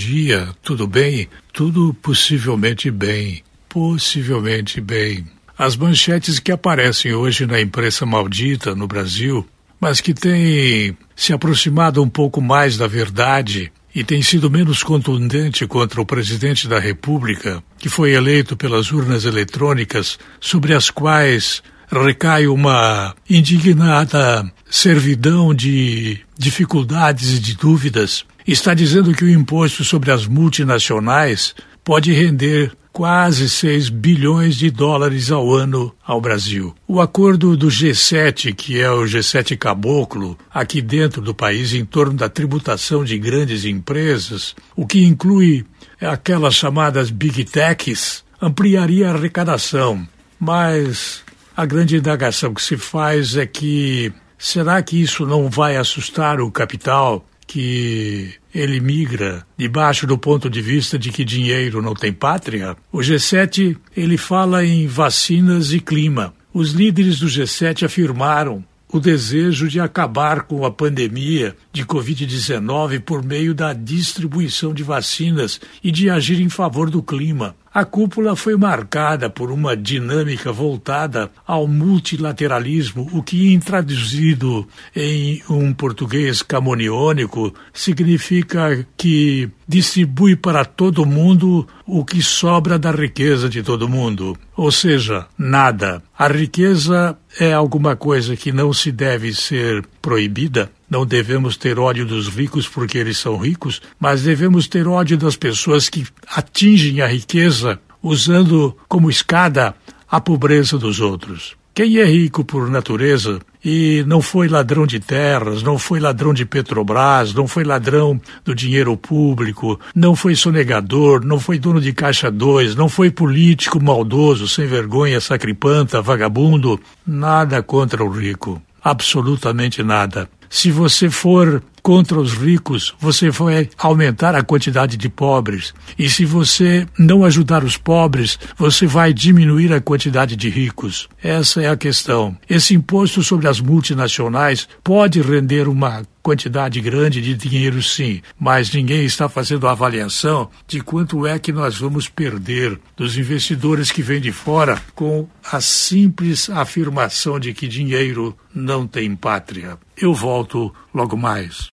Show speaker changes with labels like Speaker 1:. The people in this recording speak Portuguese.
Speaker 1: dia, tudo bem? Tudo possivelmente bem, possivelmente bem. As manchetes que aparecem hoje na imprensa maldita no Brasil, mas que têm se aproximado um pouco mais da verdade e tem sido menos contundente contra o presidente da República, que foi eleito pelas urnas eletrônicas, sobre as quais recai uma indignada servidão de dificuldades e de dúvidas, está dizendo que o imposto sobre as multinacionais pode render quase 6 bilhões de dólares ao ano ao Brasil. O acordo do G7, que é o G7 caboclo, aqui dentro do país, em torno da tributação de grandes empresas, o que inclui aquelas chamadas Big Techs, ampliaria a arrecadação. Mas a grande indagação que se faz é que será que isso não vai assustar o capital que ele migra debaixo do ponto de vista de que dinheiro não tem pátria? O G7 ele fala em vacinas e clima. Os líderes do G7 afirmaram o desejo de acabar com a pandemia de Covid-19 por meio da distribuição de vacinas e de agir em favor do clima. A cúpula foi marcada por uma dinâmica voltada ao multilateralismo, o que, traduzido em um português camoniônico, significa que distribui para todo mundo o que sobra da riqueza de todo mundo. Ou seja, nada. A riqueza é alguma coisa que não se deve ser proibida, não devemos ter ódio dos ricos porque eles são ricos, mas devemos ter ódio das pessoas que atingem a riqueza usando como escada a pobreza dos outros. Quem é rico por natureza e não foi ladrão de terras, não foi ladrão de Petrobras, não foi ladrão do dinheiro público, não foi sonegador, não foi dono de caixa dois, não foi político maldoso, sem vergonha, sacripanta, vagabundo, nada contra o rico, absolutamente nada. Se você for contra os ricos, você vai aumentar a quantidade de pobres. E se você não ajudar os pobres, você vai diminuir a quantidade de ricos. Essa é a questão. Esse imposto sobre as multinacionais pode render uma quantidade grande de dinheiro, sim, mas ninguém está fazendo a avaliação de quanto é que nós vamos perder dos investidores que vêm de fora com a simples afirmação de que dinheiro não tem pátria. Eu volto logo mais.